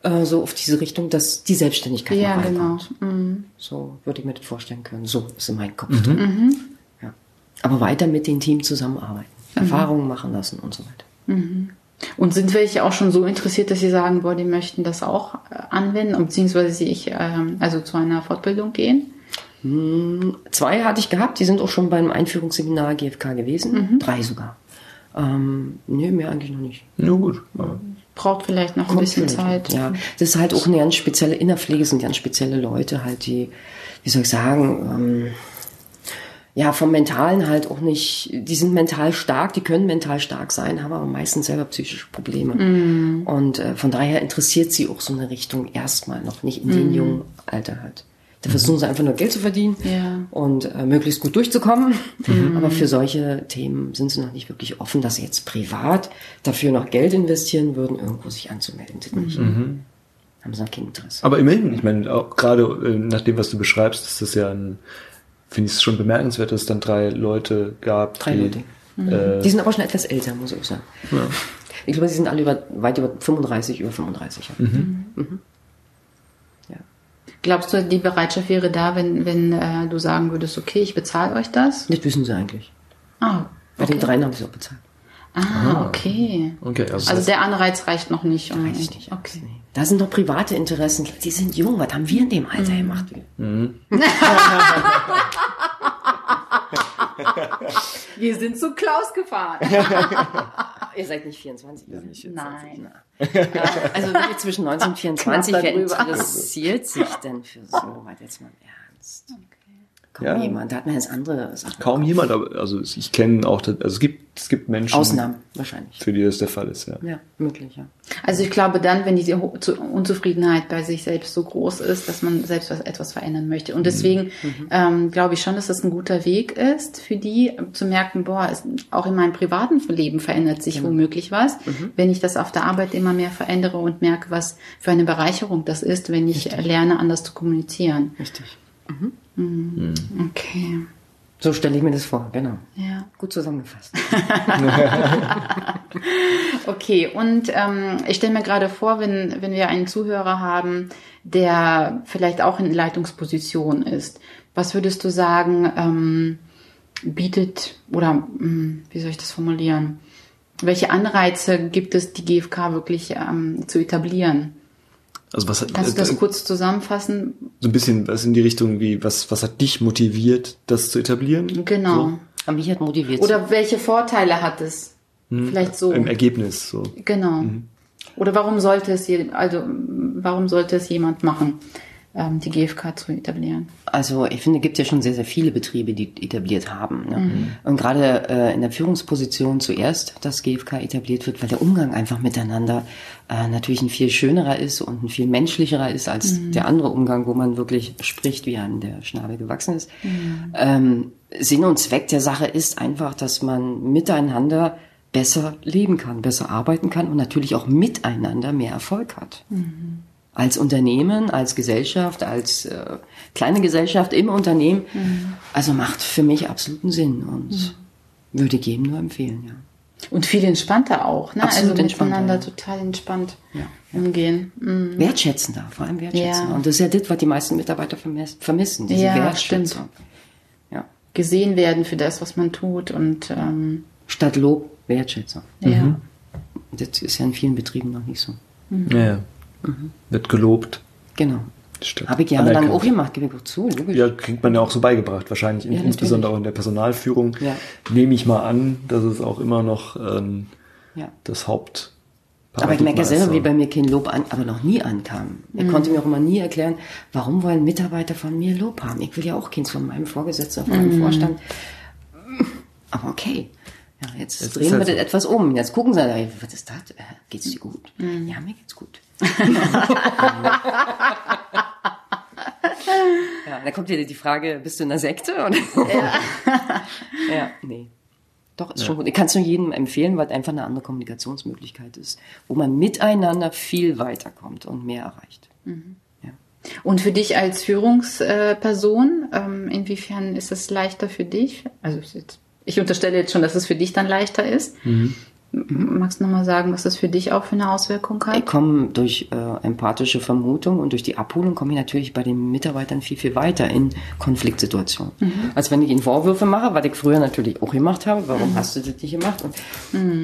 [SPEAKER 3] äh, so auf diese Richtung, dass die Selbstständigkeit
[SPEAKER 2] Ja, genau.
[SPEAKER 3] reinkommt. So würde ich mir das vorstellen können. So ist in meinem Kopf drin. Ja. Aber weiter mit dem Team zusammenarbeiten, Erfahrungen machen lassen und so weiter.
[SPEAKER 2] Und sind welche auch schon so interessiert, dass sie sagen, boah, die möchten das auch äh, anwenden, beziehungsweise sie ich ähm, also zu einer Fortbildung gehen?
[SPEAKER 3] Zwei hatte ich gehabt, die sind auch schon beim Einführungsseminar GFK gewesen. Drei sogar. Ähm, nee, mehr eigentlich noch nicht.
[SPEAKER 1] Ja, gut. Aber
[SPEAKER 2] Braucht vielleicht noch ein bisschen Zeit.
[SPEAKER 3] Ja, das ist halt auch eine ganz spezielle, in der Pflege sind ganz spezielle Leute halt, die, wie soll ich sagen, ähm, ja, vom Mentalen halt auch nicht, die sind mental stark, die können mental stark sein, haben aber meistens selber psychische Probleme. Und äh, von daher interessiert sie auch so eine Richtung erstmal noch nicht in dem jungen Alter halt. Da versuchen sie einfach nur Geld zu verdienen
[SPEAKER 2] Ja.
[SPEAKER 3] und äh, möglichst gut durchzukommen. Aber für solche Themen sind sie noch nicht wirklich offen, dass sie jetzt privat dafür noch Geld investieren würden, irgendwo sich anzumelden. Nicht. Haben sie noch kein Interesse.
[SPEAKER 1] Aber immerhin, ich meine, auch gerade äh, nach dem, was du beschreibst, ist das ja ein, finde ich es schon bemerkenswert, dass es dann drei Leute gab.
[SPEAKER 3] Drei
[SPEAKER 1] die,
[SPEAKER 3] Leute.
[SPEAKER 1] Äh,
[SPEAKER 3] Die sind aber schon etwas älter, muss ich sagen. Ich glaube, sie sind alle über, weit über 35, über 35. Ja. Ja.
[SPEAKER 2] Glaubst du, die Bereitschaft wäre da, wenn, wenn äh, du sagen würdest, okay, ich bezahle euch das?
[SPEAKER 3] Das wissen sie eigentlich.
[SPEAKER 2] Ah,
[SPEAKER 3] Bei den dreien haben sie auch bezahlt.
[SPEAKER 2] ah okay.
[SPEAKER 1] okay, also,
[SPEAKER 2] Also der Anreiz reicht noch nicht. Um,
[SPEAKER 3] ich nicht.
[SPEAKER 2] okay.
[SPEAKER 3] Da sind doch private Interessen. Die sind jung. Was haben wir in dem Alter gemacht? <laughs>
[SPEAKER 2] Wir sind zu Klaus gefahren. <laughs>
[SPEAKER 3] Ihr seid nicht 24. ihr seid nicht
[SPEAKER 2] Nein.
[SPEAKER 3] Also wirklich zwischen 19 und 24,
[SPEAKER 2] Knapp
[SPEAKER 3] wer interessiert sich denn für so was jetzt mal im Ernst? Kaum
[SPEAKER 1] Ja.
[SPEAKER 3] jemand, da hat man jetzt andere Sachen.
[SPEAKER 1] kaum jemand, aber also ich kenne auch, also es gibt, es gibt Menschen,
[SPEAKER 3] Ausnahmen, wahrscheinlich.
[SPEAKER 1] für die das der Fall ist, ja.
[SPEAKER 3] Ja, möglich, ja.
[SPEAKER 2] Also ich glaube dann, wenn die Ho- zu- Unzufriedenheit bei sich selbst so groß ist, dass man selbst was, etwas verändern möchte. Und deswegen ähm, glaube ich schon, dass das ein guter Weg ist für die, äh, zu merken, boah, es, auch in meinem privaten Leben verändert sich womöglich was. Wenn ich das auf der Arbeit immer mehr verändere und merke, was für eine Bereicherung das ist, wenn ich äh, lerne, anders zu kommunizieren.
[SPEAKER 3] Richtig.
[SPEAKER 2] Okay.
[SPEAKER 3] So stelle ich mir das vor, genau.
[SPEAKER 2] Ja.
[SPEAKER 3] Gut zusammengefasst. <laughs>
[SPEAKER 2] Okay, und ähm, ich stelle mir gerade vor, wenn, wenn wir einen Zuhörer haben, der vielleicht auch in Leitungsposition ist, was würdest du sagen, ähm, bietet oder mh, wie soll ich das formulieren? Welche Anreize gibt es, die GfK wirklich ähm, zu etablieren?
[SPEAKER 1] Also was hat,
[SPEAKER 2] Kannst du das
[SPEAKER 1] äh,
[SPEAKER 2] kurz zusammenfassen?
[SPEAKER 1] so ein bisschen was in die Richtung wie, was, was hat dich motiviert, das zu etablieren?
[SPEAKER 2] Genau.
[SPEAKER 3] Aber mich hat motiviert.
[SPEAKER 2] Oder welche Vorteile hat es? Vielleicht so.
[SPEAKER 1] Im Ergebnis, so.
[SPEAKER 2] Genau. Oder warum sollte es je, also warum sollte es jemand machen, die GfK zu etablieren?
[SPEAKER 3] Also ich finde, es gibt ja schon sehr, sehr viele Betriebe, die etabliert haben. Ne? Und gerade äh, in der Führungsposition zuerst, dass GfK etabliert wird, weil der Umgang einfach miteinander äh, natürlich ein viel schönerer ist und ein viel menschlicherer ist als der andere Umgang, wo man wirklich spricht, wie an der Schnabel gewachsen ist. Ähm, Sinn und Zweck der Sache ist einfach, dass man miteinander besser leben kann, besser arbeiten kann und natürlich auch miteinander mehr Erfolg hat als Unternehmen, als Gesellschaft, als äh, kleine Gesellschaft im Unternehmen. Also macht für mich absoluten Sinn. Und Würde ich jedem nur empfehlen, ja.
[SPEAKER 2] Und viel entspannter auch, ne?
[SPEAKER 3] Absolut
[SPEAKER 2] also
[SPEAKER 3] entspannter,
[SPEAKER 2] miteinander
[SPEAKER 3] ja.
[SPEAKER 2] total entspannt
[SPEAKER 3] Ja.
[SPEAKER 2] umgehen. Mhm.
[SPEAKER 3] Wertschätzender, vor allem wertschätzender.
[SPEAKER 2] Ja.
[SPEAKER 3] Und das ist ja das, was die meisten Mitarbeiter vermiss- vermissen, diese
[SPEAKER 2] Ja,
[SPEAKER 3] Wertschätzung. Ja.
[SPEAKER 2] Gesehen werden für das, was man tut und ähm,
[SPEAKER 3] Statt Lob, Wertschätzung.
[SPEAKER 2] ja.
[SPEAKER 3] Das ist ja in vielen Betrieben noch nicht so.
[SPEAKER 1] Ja, ja. Wird gelobt.
[SPEAKER 3] Genau.
[SPEAKER 1] Statt
[SPEAKER 3] Habe ich jahrelang auch gemacht, gebe ich auch zu, logisch.
[SPEAKER 1] Ja, kriegt man ja auch so beigebracht, wahrscheinlich,
[SPEAKER 3] Ja,
[SPEAKER 1] in, insbesondere auch in der Personalführung.
[SPEAKER 3] Ja.
[SPEAKER 1] Nehme ich mal an, dass es auch immer noch ähm,
[SPEAKER 3] Ja.
[SPEAKER 1] das Haupt.
[SPEAKER 3] Aber ich merke ja selber, wie
[SPEAKER 1] bei
[SPEAKER 3] mir kein Lob an, aber noch nie ankam. Er konnte mir auch immer nie erklären, warum wollen Mitarbeiter von mir Lob haben? Ich will ja auch keins von meinem Vorgesetzten, von meinem Vorstand. Aber okay. Ja, jetzt
[SPEAKER 1] ist
[SPEAKER 3] drehen
[SPEAKER 1] halt
[SPEAKER 3] wir
[SPEAKER 1] so.
[SPEAKER 3] das etwas um. Jetzt gucken sie, was ist das? Äh, Geht's dir gut? Ja, mir geht's gut. <laughs> ja, da kommt wieder die Frage, bist du in einer Sekte? Ja. <laughs> ja, nee. Doch, ist schon gut. Ich kann es nur jedem empfehlen, weil es einfach eine andere Kommunikationsmöglichkeit ist, wo man miteinander viel weiterkommt und mehr erreicht. Ja.
[SPEAKER 2] Und für dich als Führungsperson, ähm, inwiefern ist es leichter für dich? Also ist jetzt, ich unterstelle jetzt schon, dass es für dich dann leichter ist. M- Magst du nochmal sagen, was das für dich auch für eine Auswirkung
[SPEAKER 3] Ich
[SPEAKER 2] hat?
[SPEAKER 3] komme durch äh, empathische Vermutung und durch die Abholung komme ich natürlich bei den Mitarbeitern viel, viel weiter in Konfliktsituationen. Als wenn ich ihnen Vorwürfe mache, was ich früher natürlich auch gemacht habe, warum hast du das nicht gemacht? Und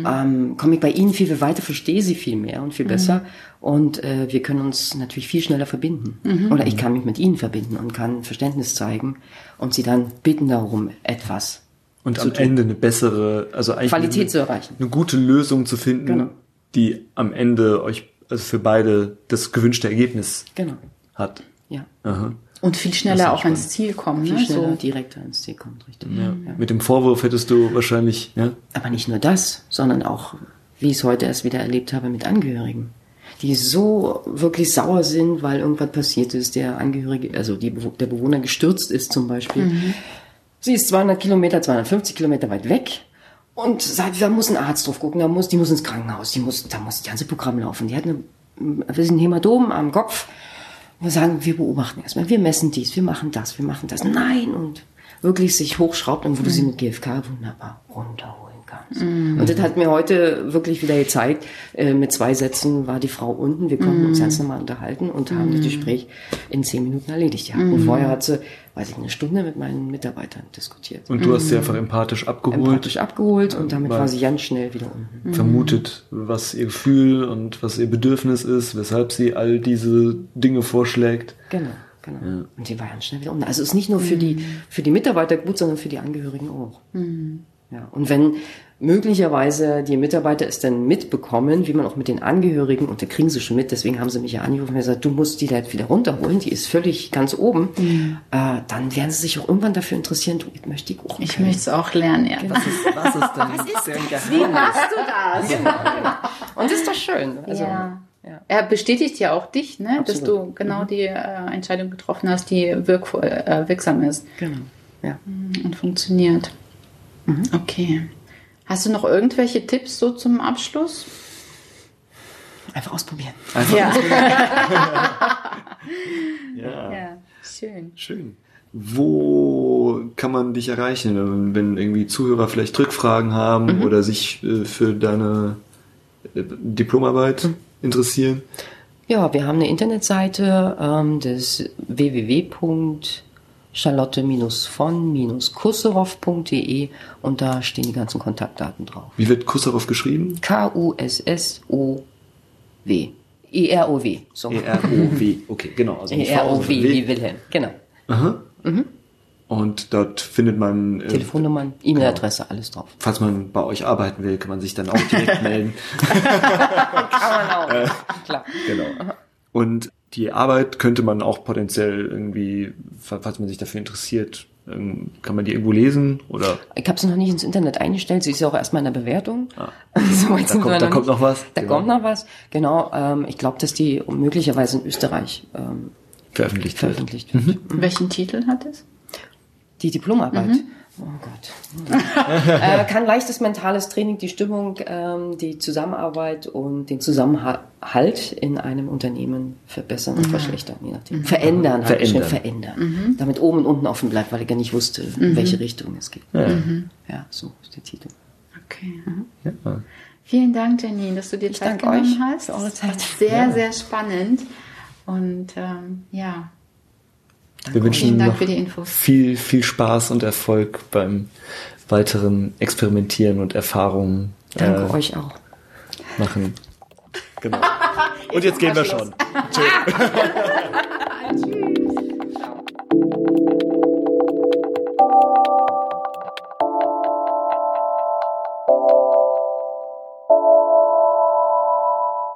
[SPEAKER 3] ähm, komme ich bei ihnen viel, viel weiter, verstehe sie viel mehr und viel besser und äh, wir können uns natürlich viel schneller verbinden. Oder ich kann mich mit ihnen verbinden und kann Verständnis zeigen und sie dann bitten darum, etwas
[SPEAKER 1] Und
[SPEAKER 3] zu
[SPEAKER 1] am
[SPEAKER 3] tun.
[SPEAKER 1] Ende eine bessere, also eigentlich
[SPEAKER 3] Qualität
[SPEAKER 1] eine,
[SPEAKER 3] zu erreichen.
[SPEAKER 1] eine gute Lösung zu finden,
[SPEAKER 3] Genau.
[SPEAKER 1] die am Ende euch, also für beide das gewünschte Ergebnis
[SPEAKER 3] Genau,
[SPEAKER 1] hat.
[SPEAKER 3] ja.
[SPEAKER 1] Aha.
[SPEAKER 2] Und viel schneller auch ans Ziel kommen.
[SPEAKER 3] Viel
[SPEAKER 2] Ne?
[SPEAKER 3] schneller
[SPEAKER 2] So.
[SPEAKER 3] direkter ins Ziel kommt, richtig.
[SPEAKER 1] Ja. Mit dem Vorwurf hättest du wahrscheinlich, ja,
[SPEAKER 3] Aber nicht nur das, sondern auch, wie ich es heute erst wieder erlebt habe, mit Angehörigen, die so wirklich sauer sind, weil irgendwas passiert ist, der Angehörige, also die, der Bewohner gestürzt ist zum Beispiel. Sie ist 200 Kilometer, 250 Kilometer weit weg und sagt, da muss ein Arzt drauf gucken, da muss, die muss ins Krankenhaus, die muss, da muss das ganze Programm laufen. Die hat eine, wir sind Hämatom am Kopf. Wir sagen, wir beobachten erstmal, wir messen dies, wir machen das, wir machen das. Nein, und wirklich sich hochschraubt und wo du sie mit GFK wunderbar runterholen kannst. Und das hat mir heute wirklich wieder gezeigt, äh, mit zwei Sätzen war die Frau unten, wir konnten uns ganz normal unterhalten und haben das Gespräch in zehn Minuten erledigt. Ja. Und vorher hat sie, weiß ich, eine Stunde mit meinen Mitarbeitern diskutiert.
[SPEAKER 1] und du hast sie einfach empathisch abgeholt,
[SPEAKER 3] Empathisch abgeholt und damit war sie ganz schnell wieder unten.
[SPEAKER 1] vermutet, was ihr Gefühl und was ihr Bedürfnis ist, weshalb sie all diese Dinge vorschlägt.
[SPEAKER 3] Genau, genau. Und die war ganz schnell wieder unten. Also es ist nicht nur für die, für die Mitarbeiter gut, sondern für die Angehörigen auch. Ja. Und wenn möglicherweise die Mitarbeiter es dann mitbekommen, wie man auch mit den Angehörigen, und da kriegen sie schon mit, deswegen haben sie mich ja angerufen und gesagt, du musst die da jetzt wieder runterholen, die ist völlig ganz oben, äh, dann werden sie sich auch irgendwann dafür interessieren, du, ich möchte die auch
[SPEAKER 2] Ich möchte es auch lernen, ja.
[SPEAKER 1] Was ist, was ist denn was ist denn
[SPEAKER 2] Wie machst du das?
[SPEAKER 3] Und das ist doch schön. Also,
[SPEAKER 2] ja.
[SPEAKER 3] ja.
[SPEAKER 2] Er bestätigt ja auch dich, ne? dass du genau die äh, Entscheidung getroffen hast, die wirkvoll, äh, wirksam ist
[SPEAKER 3] Genau. Ja.
[SPEAKER 2] und funktioniert. Okay. Hast du noch irgendwelche Tipps so zum Abschluss?
[SPEAKER 3] Einfach ausprobieren.
[SPEAKER 2] Ja. <laughs>
[SPEAKER 1] Ja.
[SPEAKER 2] ja, schön.
[SPEAKER 1] Schön. Wo kann man dich erreichen, wenn irgendwie Zuhörer vielleicht Rückfragen haben oder sich äh, für deine äh, Diplomarbeit interessieren?
[SPEAKER 3] Ja, wir haben eine Internetseite, ähm, das www.charlotte-von-kusserow.de und da stehen die ganzen Kontaktdaten drauf.
[SPEAKER 1] Wie wird Kusserov geschrieben?
[SPEAKER 3] K-U-S-S-O-W. E-R-O-W. So.
[SPEAKER 1] E-R-O-W. Okay, genau. Also
[SPEAKER 3] E-R-O-W
[SPEAKER 1] W.
[SPEAKER 3] wie Wilhelm. Genau.
[SPEAKER 1] Aha. Und dort findet man, äh,
[SPEAKER 3] Telefonnummern, E-Mail-Adresse, alles drauf.
[SPEAKER 1] falls man bei euch arbeiten will, kann man sich dann auch direkt <laughs> melden.
[SPEAKER 3] Kann man auch. Klar.
[SPEAKER 1] Genau. Und die Arbeit könnte man auch potenziell irgendwie, falls man sich dafür interessiert, ähm, kann man die irgendwo lesen oder
[SPEAKER 3] Ich habe sie noch nicht ins Internet eingestellt. Sie ist ja auch erstmal in der Bewertung. <laughs> So weit
[SPEAKER 1] Da
[SPEAKER 3] sind
[SPEAKER 1] kommt-
[SPEAKER 3] wir
[SPEAKER 1] da kommt noch was.
[SPEAKER 3] Da
[SPEAKER 1] Genau.
[SPEAKER 3] kommt noch was. Genau. Ähm, ich glaube, dass die möglicherweise in Österreich ähm,
[SPEAKER 1] veröffentlicht wird.
[SPEAKER 3] veröffentlicht wird.
[SPEAKER 2] Welchen Titel hat es?
[SPEAKER 3] Die Diplomarbeit. Oh Gott. äh, kann leichtes mentales Training die Stimmung, ähm, die Zusammenarbeit und den Zusammenhalt in einem Unternehmen verbessern und verschlechtern, je nachdem. Verändern, halt
[SPEAKER 1] Verändern.
[SPEAKER 3] verändern. verändern. Damit oben und unten offen bleibt, weil ich gar nicht wusste, in welche Richtung es geht. Ja, so ist der Titel.
[SPEAKER 2] Okay.
[SPEAKER 1] Ja.
[SPEAKER 2] Vielen Dank, Janine, dass du dir Zeit genommen
[SPEAKER 3] euch
[SPEAKER 2] hast.
[SPEAKER 3] für eure Zeit.
[SPEAKER 2] Sehr, sehr spannend. Und ähm, ja,
[SPEAKER 1] Wir wünschen
[SPEAKER 2] Vielen Dank für die Infos.
[SPEAKER 1] viel, viel Spaß und Erfolg beim weiteren Experimentieren und Erfahrungen
[SPEAKER 3] Danke
[SPEAKER 1] äh,
[SPEAKER 3] euch auch.
[SPEAKER 1] machen. Genau. Und jetzt gehen wir schon. <laughs> Tschö.